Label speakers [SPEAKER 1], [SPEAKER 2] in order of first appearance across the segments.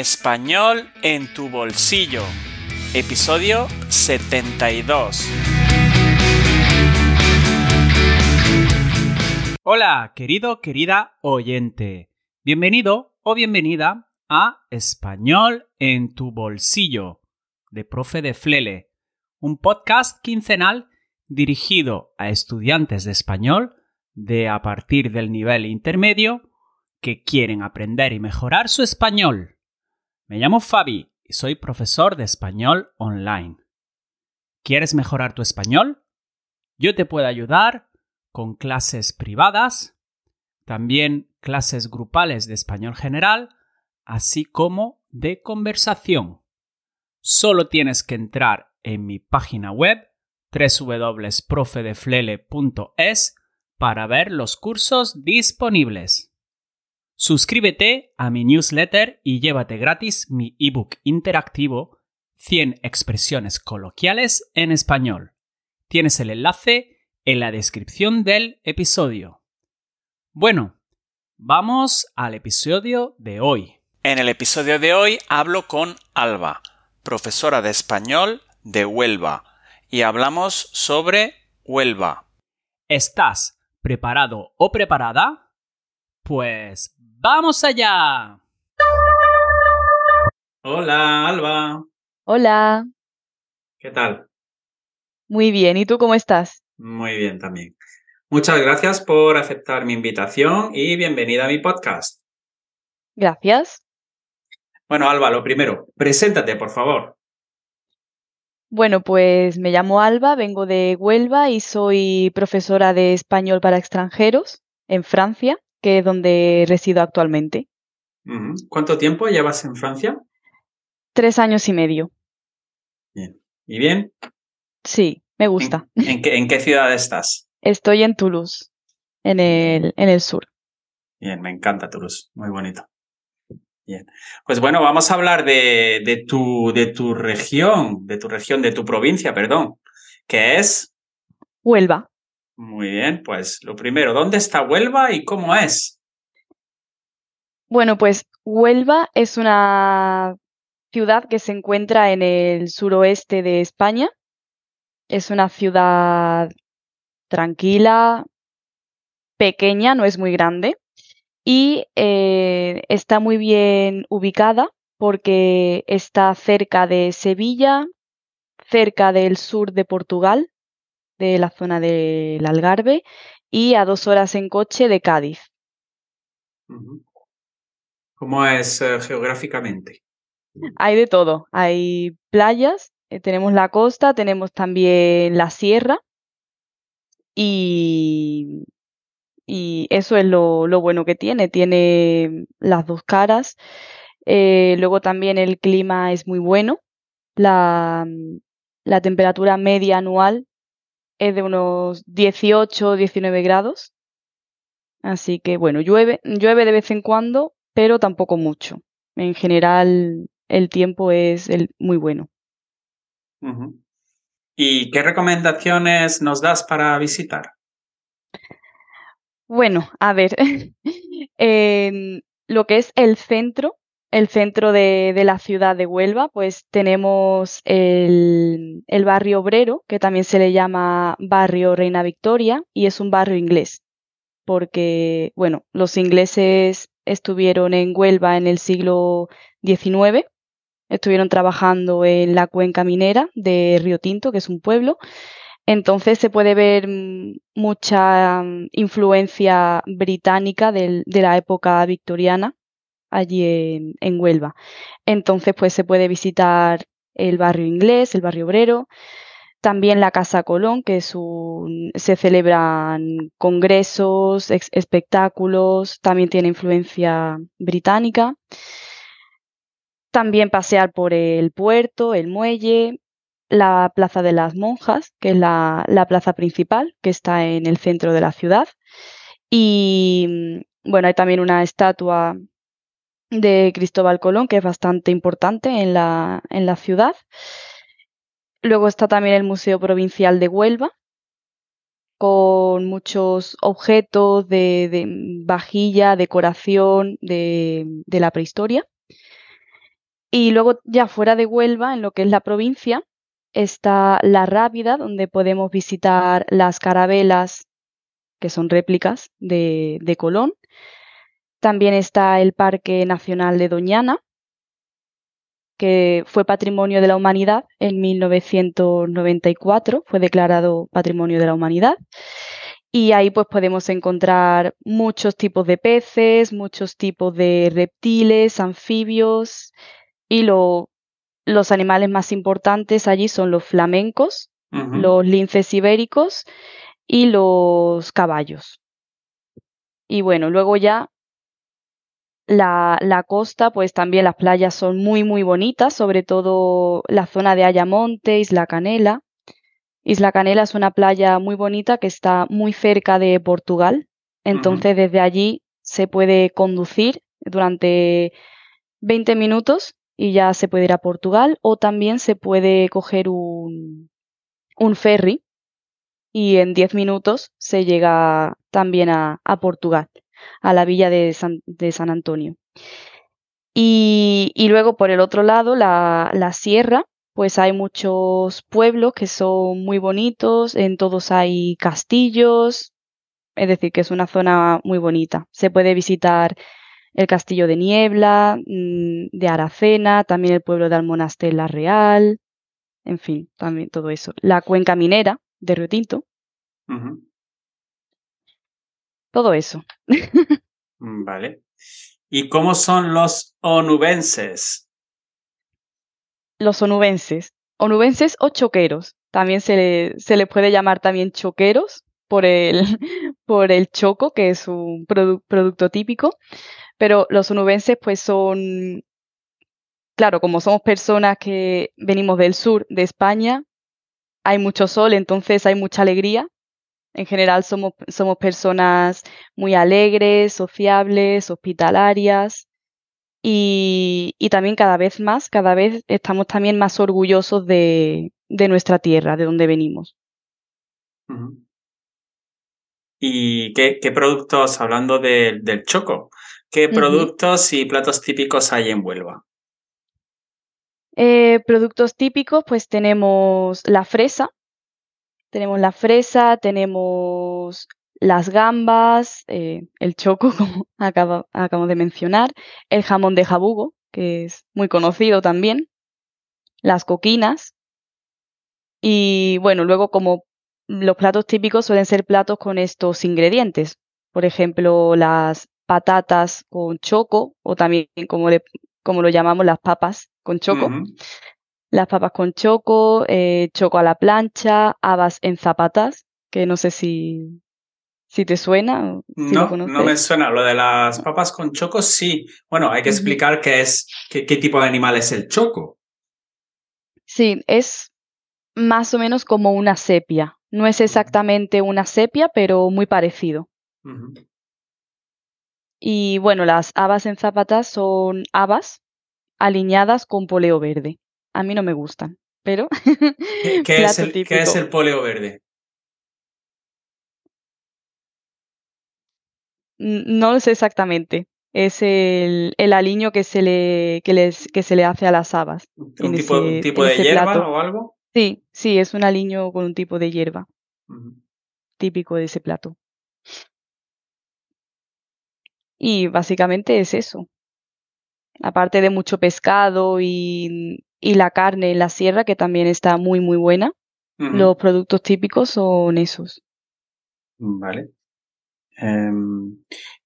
[SPEAKER 1] Español en tu bolsillo. Episodio 72. Hola, querido, querida oyente. Bienvenido o bienvenida a Español en tu bolsillo de Profe de Flele, un podcast quincenal dirigido a estudiantes de español de a partir del nivel intermedio que quieren aprender y mejorar su español. Me llamo Fabi y soy profesor de español online. ¿Quieres mejorar tu español? Yo te puedo ayudar con clases privadas, también clases grupales de español general, así como de conversación. Solo tienes que entrar en mi página web www.profedeflele.es para ver los cursos disponibles. Suscríbete a mi newsletter y llévate gratis mi ebook interactivo 100 expresiones coloquiales en español. Tienes el enlace en la descripción del episodio. Bueno, vamos al episodio de hoy. En el episodio de hoy hablo con Alba, profesora de español de Huelva, y hablamos sobre Huelva. ¿Estás preparado o preparada? Pues ¡Vamos allá! Hola, Alba.
[SPEAKER 2] Hola.
[SPEAKER 1] ¿Qué tal?
[SPEAKER 2] Muy bien, ¿y tú cómo estás?
[SPEAKER 1] Muy bien también. Muchas gracias por aceptar mi invitación y bienvenida a mi podcast.
[SPEAKER 2] Gracias.
[SPEAKER 1] Bueno, Alba, lo primero, preséntate, por favor.
[SPEAKER 2] Bueno, pues me llamo Alba, vengo de Huelva y soy profesora de español para extranjeros en Francia que es donde resido actualmente.
[SPEAKER 1] ¿Cuánto tiempo llevas en Francia?
[SPEAKER 2] Tres años y medio.
[SPEAKER 1] Bien. ¿Y bien?
[SPEAKER 2] Sí, me gusta.
[SPEAKER 1] ¿En, qué, ciudad estás?
[SPEAKER 2] Estoy en Toulouse, en el, en el sur.
[SPEAKER 1] Bien, me encanta Toulouse, muy bonito. Bien. Pues bueno, vamos a hablar de, de, tu, de tu región, de tu región, de tu provincia, perdón, que es...
[SPEAKER 2] Huelva.
[SPEAKER 1] Muy bien, pues lo primero, ¿dónde está Huelva y cómo es?
[SPEAKER 2] Bueno, pues Huelva es una ciudad que se encuentra en el suroeste de España. Es una ciudad tranquila, pequeña, no es muy grande, y eh, está muy bien ubicada porque está cerca de Sevilla, cerca del sur de Portugal, de la zona del Algarve y a dos horas en coche de Cádiz.
[SPEAKER 1] ¿Cómo es eh, geográficamente?
[SPEAKER 2] Hay de todo. Hay playas, eh, tenemos la costa, tenemos también la sierra y, y eso es lo, bueno que tiene. Tiene las dos caras. Eh, luego también el clima es muy bueno. La, la temperatura media anual es de unos 18 19 grados. Así que bueno, llueve, llueve de vez en cuando, pero tampoco mucho. En general, el tiempo es muy bueno.
[SPEAKER 1] ¿Y qué recomendaciones nos das para visitar?
[SPEAKER 2] Bueno, a ver, lo que es el centro el centro de, la ciudad de Huelva, pues tenemos el, barrio obrero, que también se le llama barrio Reina Victoria, y es un barrio inglés, porque, bueno, los ingleses estuvieron en Huelva en el siglo XIX, estuvieron trabajando en la cuenca minera de Río Tinto, que es un pueblo, entonces se puede ver mm, mucha mm, influencia británica de la época victoriana allí en, Huelva. Entonces, pues se puede visitar el barrio inglés, el barrio obrero, también la Casa Colón, que es se celebran congresos, espectáculos, también tiene influencia británica. También pasear por el puerto, el muelle, la Plaza de las Monjas, que es la plaza principal, que está en el centro de la ciudad. Y bueno, hay también una estatua de Cristóbal Colón, que es bastante importante en la, en la ciudad. Luego está también el Museo Provincial de Huelva, con muchos objetos de, vajilla, decoración de, de, la prehistoria. Y luego ya fuera de Huelva, en lo que es la provincia, está La Rábida, donde podemos visitar las carabelas, que son réplicas de, de Colón. También está el Parque Nacional de Doñana, que fue Patrimonio de la Humanidad en 1994, fue declarado Patrimonio de la Humanidad. Y ahí pues podemos encontrar muchos tipos de peces, muchos tipos de reptiles, anfibios y los animales más importantes allí son los flamencos, los linces ibéricos y los caballos. Y bueno, luego ya la, la, costa, pues también las playas son muy, muy bonitas, sobre todo la zona de Ayamonte, Isla Canela. Isla Canela es una playa muy bonita que está muy cerca de Portugal. Entonces, desde allí se puede conducir durante 20 minutos y ya se puede ir a Portugal. O también se puede coger un, un ferry y en 10 minutos se llega también a, a Portugal a la villa de San, Antonio. Y, y, luego por el otro lado, la, la, sierra, pues hay muchos pueblos que son muy bonitos, en todos hay castillos, es decir, que es una zona muy bonita. Se puede visitar el castillo de Niebla, mm, de Aracena, también el pueblo de Almonaster La Real, en fin, también todo eso. La cuenca minera de Río Tinto. Todo eso.
[SPEAKER 1] Mm, vale. ¿Y cómo son los onubenses?
[SPEAKER 2] Los onubenses. Onubenses o choqueros. También se le, se le puede llamar también choqueros por el, por el choco, que es un producto típico. Pero los onubenses pues son, claro, como somos personas que venimos del sur de España, hay mucho sol, entonces hay mucha alegría en general somos, somos personas muy alegres, sociables, hospitalarias y, y, también cada vez más, cada vez estamos también más orgullosos de, de nuestra tierra, de donde venimos.
[SPEAKER 1] ¿Y qué, qué productos, hablando del choco, qué productos y platos típicos hay en Huelva?
[SPEAKER 2] Eh, productos típicos, pues tenemos la fresa, tenemos la fresa, tenemos las gambas, eh, el choco, como acabamos de mencionar, el jamón de jabugo, que es muy conocido también, las coquinas. Y bueno, luego como los platos típicos suelen ser platos con estos ingredientes. Por ejemplo, las patatas con choco, o también como, como lo llamamos las papas con choco las papas con choco, eh, choco a la plancha, habas en zapatas, que no sé si, si te suena.
[SPEAKER 1] no, no me suena. Lo de las papas con choco, sí. Bueno, hay que explicar qué es, qué, tipo de animal es el choco.
[SPEAKER 2] Sí, es más o menos como una sepia. No es exactamente una sepia, pero muy parecido. Y bueno, las habas en zapatas son habas alineadas con poleo verde a mí no me gustan, pero...
[SPEAKER 1] ¿Qué, es, el, ¿qué es el poleo verde?
[SPEAKER 2] No lo sé exactamente. Es el, el aliño que se, le, que, les, que se le hace a las habas.
[SPEAKER 1] ¿Un tipo, tipo de hierba o algo?
[SPEAKER 2] Sí, sí, es un aliño con un tipo de hierba. Típico de ese plato. Y básicamente es eso. Aparte de mucho pescado y y la carne en la sierra, que también está muy, muy buena. Los productos típicos son esos.
[SPEAKER 1] Vale. Em,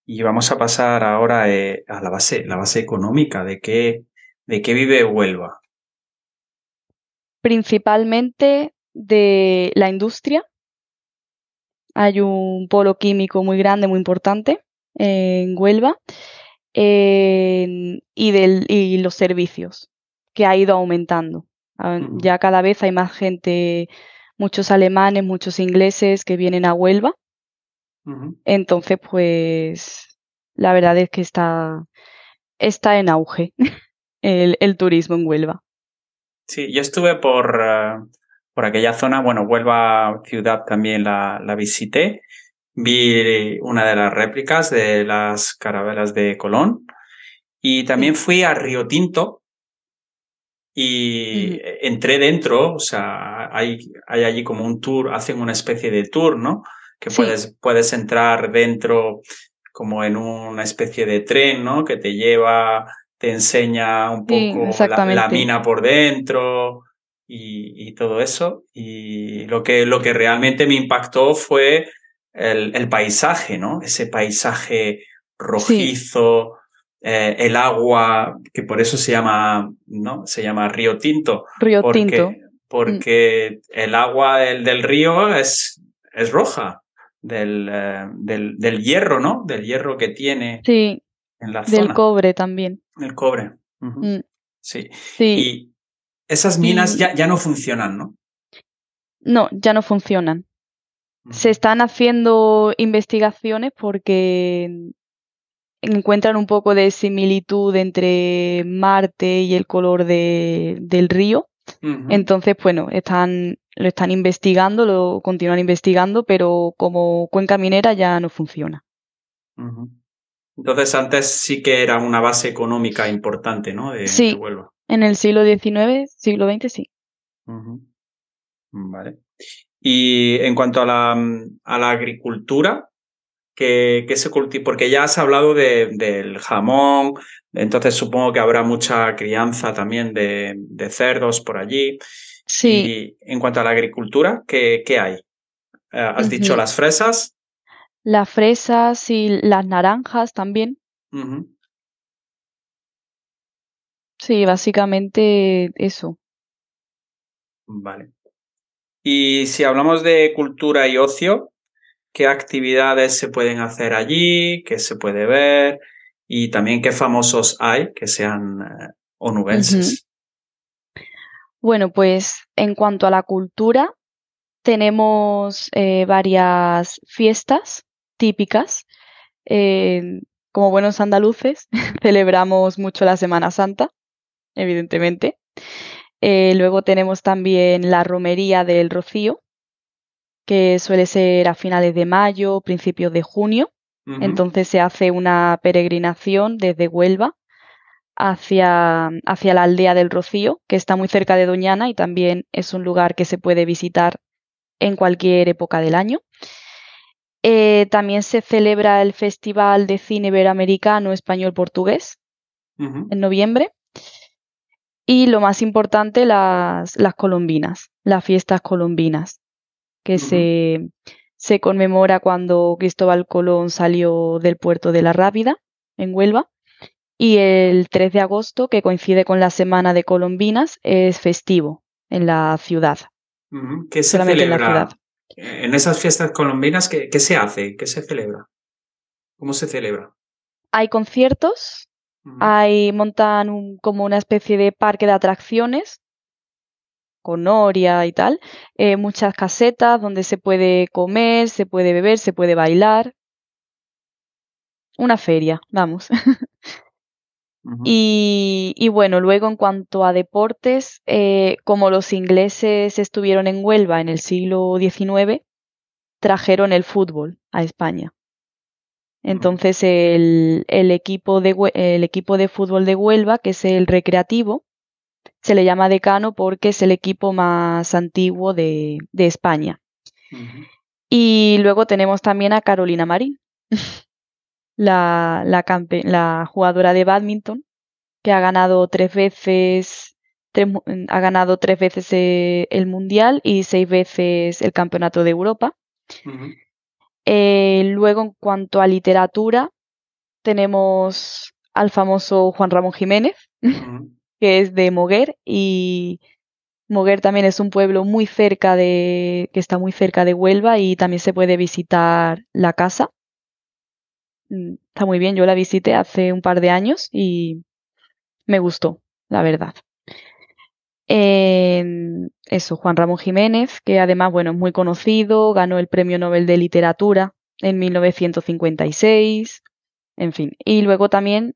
[SPEAKER 1] y vamos a pasar ahora eh, a la base, la base económica. ¿De qué, ¿De qué vive Huelva?
[SPEAKER 2] Principalmente de la industria. Hay un polo químico muy grande, muy importante en Huelva. y, del, y los servicios que ha ido aumentando. Ah, ya cada vez hay más gente, muchos alemanes, muchos ingleses que vienen a Huelva. Entonces, pues, la verdad es que está, está en auge el, el turismo en Huelva.
[SPEAKER 1] Sí, yo estuve por, eh, por aquella zona, bueno, Huelva ciudad también la, la visité. Vi una de las réplicas de las carabelas de Colón. Y también fui a Río Tinto, y entré dentro, o sea, hay, hay allí como un tour, hacen una especie de tour, ¿no? Que puedes, puedes entrar dentro como en una especie de tren, ¿no? Que te lleva, te enseña un poco la, mina por dentro y, y, todo eso. Y lo que, lo que realmente me impactó fue el, el paisaje, ¿no? Ese paisaje rojizo, eh, el agua, que por eso se llama, ¿no? Se llama río tinto.
[SPEAKER 2] Río
[SPEAKER 1] porque,
[SPEAKER 2] tinto.
[SPEAKER 1] Porque el agua del, del, río es, es roja, del, eh, del, del, hierro, ¿no? Del hierro que tiene
[SPEAKER 2] sí,
[SPEAKER 1] en la zona.
[SPEAKER 2] Del cobre también.
[SPEAKER 1] El cobre. Mm. sí. sí. Y esas minas ya, ya no funcionan, ¿no?
[SPEAKER 2] No, ya no funcionan. Se están haciendo investigaciones porque encuentran un poco de similitud entre Marte y el color de, del río. Entonces, bueno, están, lo están investigando, lo continúan investigando, pero como cuenca minera ya no funciona.
[SPEAKER 1] Entonces, antes sí que era una base económica importante, ¿no? De,
[SPEAKER 2] sí, en el siglo XIX, siglo XX, sí.
[SPEAKER 1] Vale. Y en cuanto a la, a la agricultura, que, se cultiva, porque ya has hablado de, del jamón, entonces supongo que habrá mucha crianza también de, de cerdos por allí.
[SPEAKER 2] Sí.
[SPEAKER 1] Y en cuanto a la agricultura, ¿qué, qué hay? Eh, has dicho las fresas.
[SPEAKER 2] Las fresas y las naranjas también. Sí, básicamente eso.
[SPEAKER 1] Vale. Y si hablamos de cultura y ocio, qué actividades se pueden hacer allí, qué se puede ver y también qué famosos hay que sean eh, onubenses.
[SPEAKER 2] Bueno, pues en cuanto a la cultura, tenemos eh, varias fiestas típicas. Eh, como buenos andaluces, celebramos mucho la Semana Santa, evidentemente. luego tenemos también la romería del Rocío, que suele ser a finales de mayo, principios de junio. Entonces se hace una peregrinación desde Huelva hacia, hacia la aldea del Rocío, que está muy cerca de Doñana y también es un lugar que se puede visitar en cualquier época del año. Eh, también se celebra el Festival de Cine Iberoamericano Español-Portugués en noviembre. Y lo más importante, las, las colombinas, las fiestas colombinas que se, se conmemora cuando Cristóbal Colón salió del puerto de la Rábida, en Huelva. Y el 3 de agosto, que coincide con la Semana de Colombinas, es festivo en la ciudad.
[SPEAKER 1] ¿Qué se celebra? En, la ciudad. en esas fiestas colombinas, ¿qué, ¿qué, se hace? ¿Qué se celebra? ¿Cómo se celebra?
[SPEAKER 2] Hay conciertos, hay montan como una especie de parque de atracciones con noria y tal, eh, muchas casetas donde se puede comer, se puede beber, se puede bailar. Una feria, vamos. y, bueno, luego en cuanto a deportes, eh, como los ingleses estuvieron en Huelva en el siglo XIX, trajeron el fútbol a España. Entonces el, el, equipo de, el equipo de fútbol de Huelva, que es el recreativo, se le llama decano porque es el equipo más antiguo de, España. Y luego tenemos también a Carolina Marín, la, la, jugadora de badminton, que ha ganado tres veces, ha ganado tres veces eh, el Mundial y seis veces el Campeonato de Europa. Eh, luego, en cuanto a literatura, tenemos al famoso Juan Ramón Jiménez, que es de Moguer y Moguer también es un pueblo muy cerca de que está muy cerca de Huelva y también se puede visitar la casa. Mm, está muy bien, yo la visité hace un par de años y me gustó, la verdad. eso, Juan Ramón Jiménez, que además, bueno, es muy conocido, ganó el Premio Nobel de Literatura en 1956, en fin. Y luego también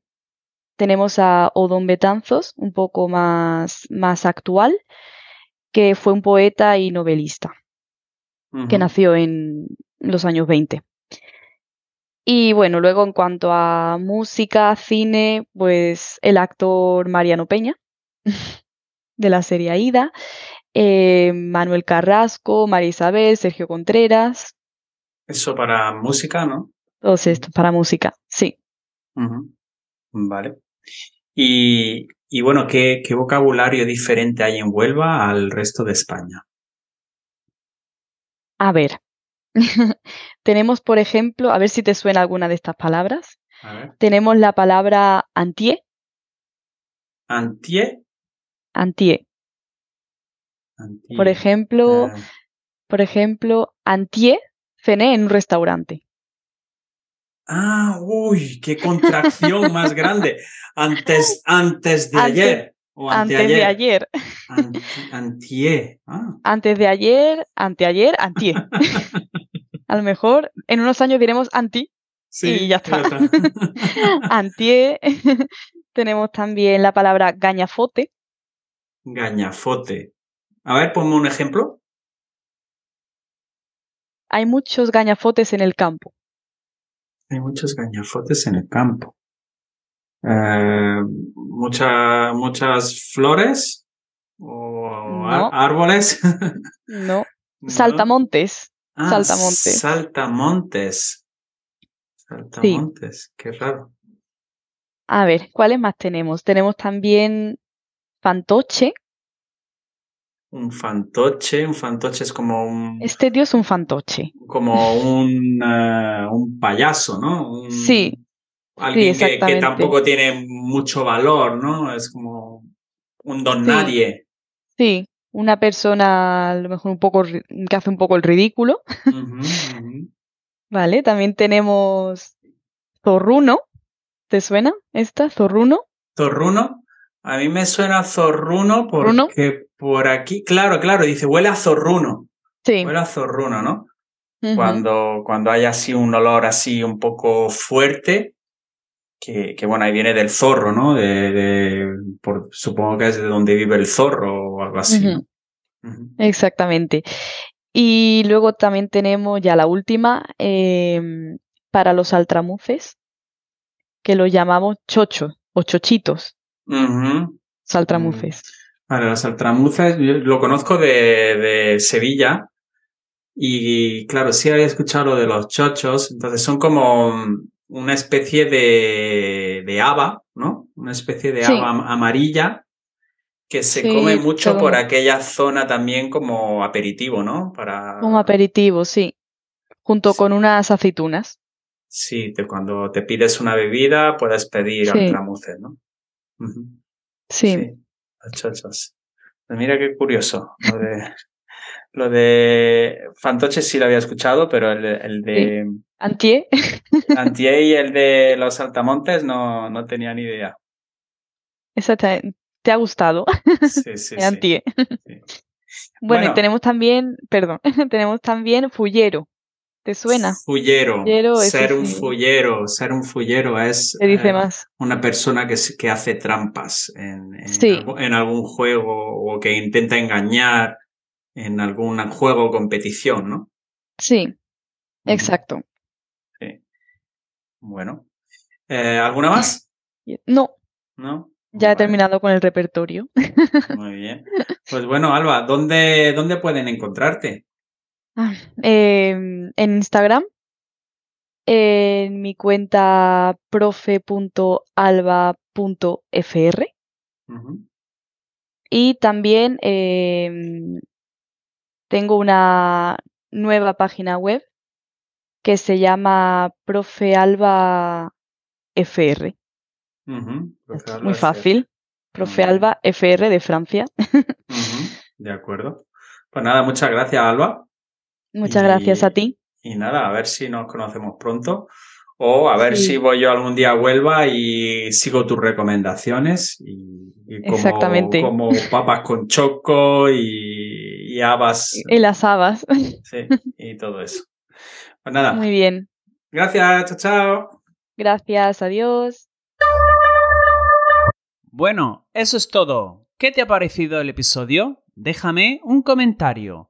[SPEAKER 2] tenemos a Odón Betanzos, un poco más, más actual, que fue un poeta y novelista, que nació en los años 20. Y bueno, luego en cuanto a música, cine, pues el actor Mariano Peña, de la serie Aida, eh, Manuel Carrasco, María Isabel, Sergio Contreras.
[SPEAKER 1] Eso para música, ¿no?
[SPEAKER 2] Todos estos para música, sí.
[SPEAKER 1] Vale. Y, y bueno, ¿qué, ¿qué vocabulario diferente hay en Huelva al resto de España?
[SPEAKER 2] A ver, tenemos, por ejemplo, a ver si te suena alguna de estas palabras. Tenemos la palabra antier.
[SPEAKER 1] ¿Antier?
[SPEAKER 2] Antier. Por ejemplo, eh. por ejemplo, antier cené en un restaurante.
[SPEAKER 1] Ah, uy, qué contracción más grande. Antes, antes de ayer.
[SPEAKER 2] antes de ayer.
[SPEAKER 1] antier. Ah.
[SPEAKER 2] Antes de ayer, anteayer, antier. A lo mejor en unos años diremos anti sí, y ya está. antier. Tenemos también la palabra gañafote.
[SPEAKER 1] Gañafote. A ver, ponme un ejemplo.
[SPEAKER 2] Hay muchos gañafotes en el campo.
[SPEAKER 1] Hay muchos gañafotes en el campo. Eh, muchas flores o árboles.
[SPEAKER 2] no. Saltamontes.
[SPEAKER 1] Ah, saltamontes. Saltamontes. Saltamontes. Qué raro.
[SPEAKER 2] A ver, ¿cuáles más tenemos? Tenemos también fantoche.
[SPEAKER 1] Un fantoche, un fantoche es como un...
[SPEAKER 2] Este tío es un fantoche.
[SPEAKER 1] Como un, un payaso, ¿no?
[SPEAKER 2] sí.
[SPEAKER 1] Alguien que, tampoco tiene mucho valor, ¿no? Es como un don nadie.
[SPEAKER 2] Sí, una persona a lo mejor un poco que hace un poco el ridículo. Vale, también tenemos zorruno. ¿Te suena esta? Zorruno.
[SPEAKER 1] Zorruno. A mí me suena zorruno porque por aquí, claro, claro, dice huele a zorruno.
[SPEAKER 2] Sí.
[SPEAKER 1] Huele a zorruno, ¿no? Cuando, cuando hay así un olor así un poco fuerte, que, que bueno, ahí viene del zorro, ¿no? De, de por, supongo que es de donde vive el zorro o algo así.
[SPEAKER 2] Exactamente. Y luego también tenemos ya la última em, para los altramuces, que lo llamamos chochos o chochitos. Saltramuces.
[SPEAKER 1] Para los saltramuces, lo conozco de, de, Sevilla. Y claro, sí había escuchado lo de los chochos. Entonces son como una especie de, de haba, ¿no? Una especie de haba amarilla que se come mucho por aquella zona también como aperitivo, ¿no? Para...
[SPEAKER 2] Como aperitivo, sí. Junto con unas aceitunas.
[SPEAKER 1] Sí, cuando te pides una bebida puedes pedir sí. ¿no?
[SPEAKER 2] Sí.
[SPEAKER 1] Pues mira qué curioso. Lo de, lo de Fantoche sí lo había escuchado, pero el, de.
[SPEAKER 2] Antier.
[SPEAKER 1] Antier y el de los Altamontes no, no tenía ni idea.
[SPEAKER 2] Exactamente. ¿Te ha gustado?
[SPEAKER 1] Sí, sí.
[SPEAKER 2] Antier. Bueno, y tenemos también, perdón, tenemos también Fullero. ¿Te suena?
[SPEAKER 1] Fullero. ser un fullero, ser un fullero es
[SPEAKER 2] dice eh, más.
[SPEAKER 1] una persona que, que hace trampas en, en, algún, juego o que intenta engañar en algún juego o competición, ¿no?
[SPEAKER 2] Sí, exacto.
[SPEAKER 1] Sí. Bueno. Eh, ¿Alguna más?
[SPEAKER 2] No.
[SPEAKER 1] ¿No?
[SPEAKER 2] Ya he terminado con el repertorio.
[SPEAKER 1] Muy bien. Pues bueno, Alba, ¿dónde, dónde pueden encontrarte?
[SPEAKER 2] Em, en Instagram, en mi cuenta profe.alba.fr. Y también em, tengo una nueva página web que se llama Profealba FR. muy fácil. Profe Alba FR de Francia.
[SPEAKER 1] De acuerdo. Pues nada, muchas gracias, Alba.
[SPEAKER 2] Muchas gracias a ti.
[SPEAKER 1] Y nada, a ver si nos conocemos pronto. O a ver si voy yo algún día a Huelva y sigo tus recomendaciones. Y, como,
[SPEAKER 2] Exactamente.
[SPEAKER 1] Como papas con choco y, y habas.
[SPEAKER 2] Y las habas.
[SPEAKER 1] Sí, y todo eso. Pues nada.
[SPEAKER 2] Muy bien.
[SPEAKER 1] Gracias, chao, chao.
[SPEAKER 2] Gracias, adiós.
[SPEAKER 1] Bueno, eso es todo. ¿Qué te ha parecido el episodio? Déjame un comentario.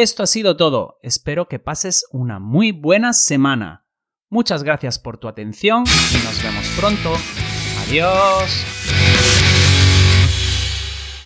[SPEAKER 1] Esto ha sido todo. Espero que pases una muy buena semana. Muchas gracias por tu atención y nos vemos pronto. Adiós.